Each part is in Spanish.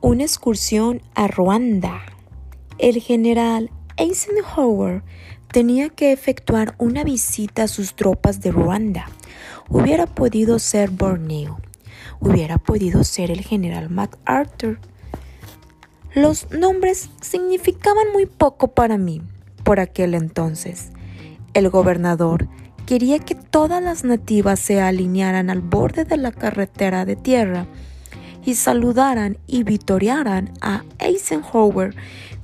Una excursión a Ruanda. El general Eisenhower tenía que efectuar una visita a sus tropas de Ruanda. Hubiera podido ser Borneo. Hubiera podido ser el general MacArthur. Los nombres significaban muy poco para mí por aquel entonces. El gobernador quería que todas las nativas se alinearan al borde de la carretera de tierra y saludaran y vitorearan a Eisenhower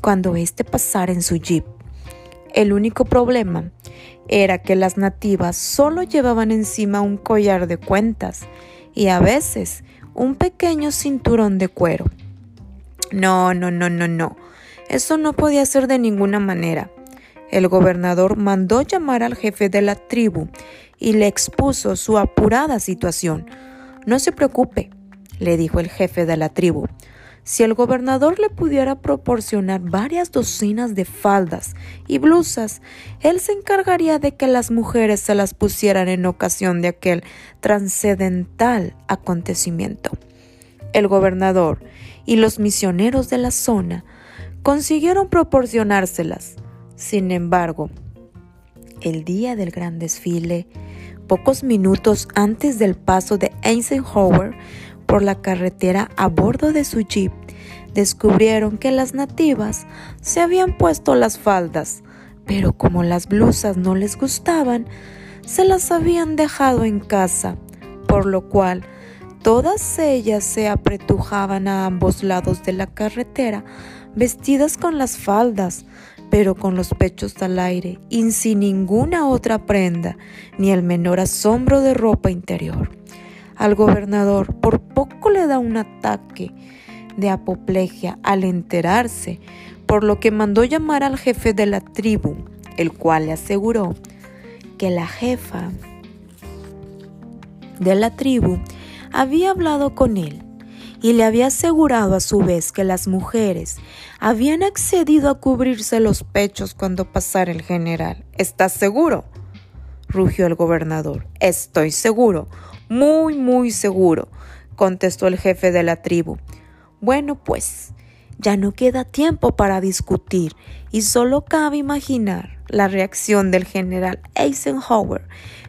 cuando éste pasara en su jeep. El único problema era que las nativas solo llevaban encima un collar de cuentas y a veces un pequeño cinturón de cuero. No, no, no, no, no. Eso no podía ser de ninguna manera. El gobernador mandó llamar al jefe de la tribu y le expuso su apurada situación. No se preocupe, le dijo el jefe de la tribu. Si el gobernador le pudiera proporcionar varias docenas de faldas y blusas, él se encargaría de que las mujeres se las pusieran en ocasión de aquel trascendental acontecimiento. El gobernador y los misioneros de la zona consiguieron proporcionárselas. Sin embargo, el día del gran desfile, pocos minutos antes del paso de Eisenhower, por la carretera a bordo de su jeep, descubrieron que las nativas se habían puesto las faldas, pero como las blusas no les gustaban, se las habían dejado en casa, por lo cual todas ellas se apretujaban a ambos lados de la carretera, vestidas con las faldas, pero con los pechos al aire y sin ninguna otra prenda, ni el menor asombro de ropa interior al gobernador por poco le da un ataque de apoplejía al enterarse, por lo que mandó llamar al jefe de la tribu, el cual le aseguró que la jefa de la tribu había hablado con él y le había asegurado a su vez que las mujeres habían accedido a cubrirse los pechos cuando pasara el general. ¿Estás seguro? Rugió el gobernador. Estoy seguro. Muy, muy seguro, contestó el jefe de la tribu. Bueno, pues, ya no queda tiempo para discutir y solo cabe imaginar la reacción del general Eisenhower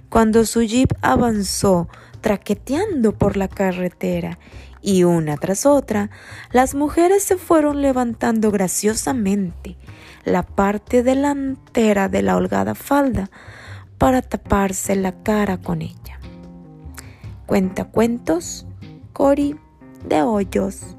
cuando su jeep avanzó traqueteando por la carretera y una tras otra las mujeres se fueron levantando graciosamente la parte delantera de la holgada falda para taparse la cara con ella. Cuenta cuentos, Cori de Hoyos.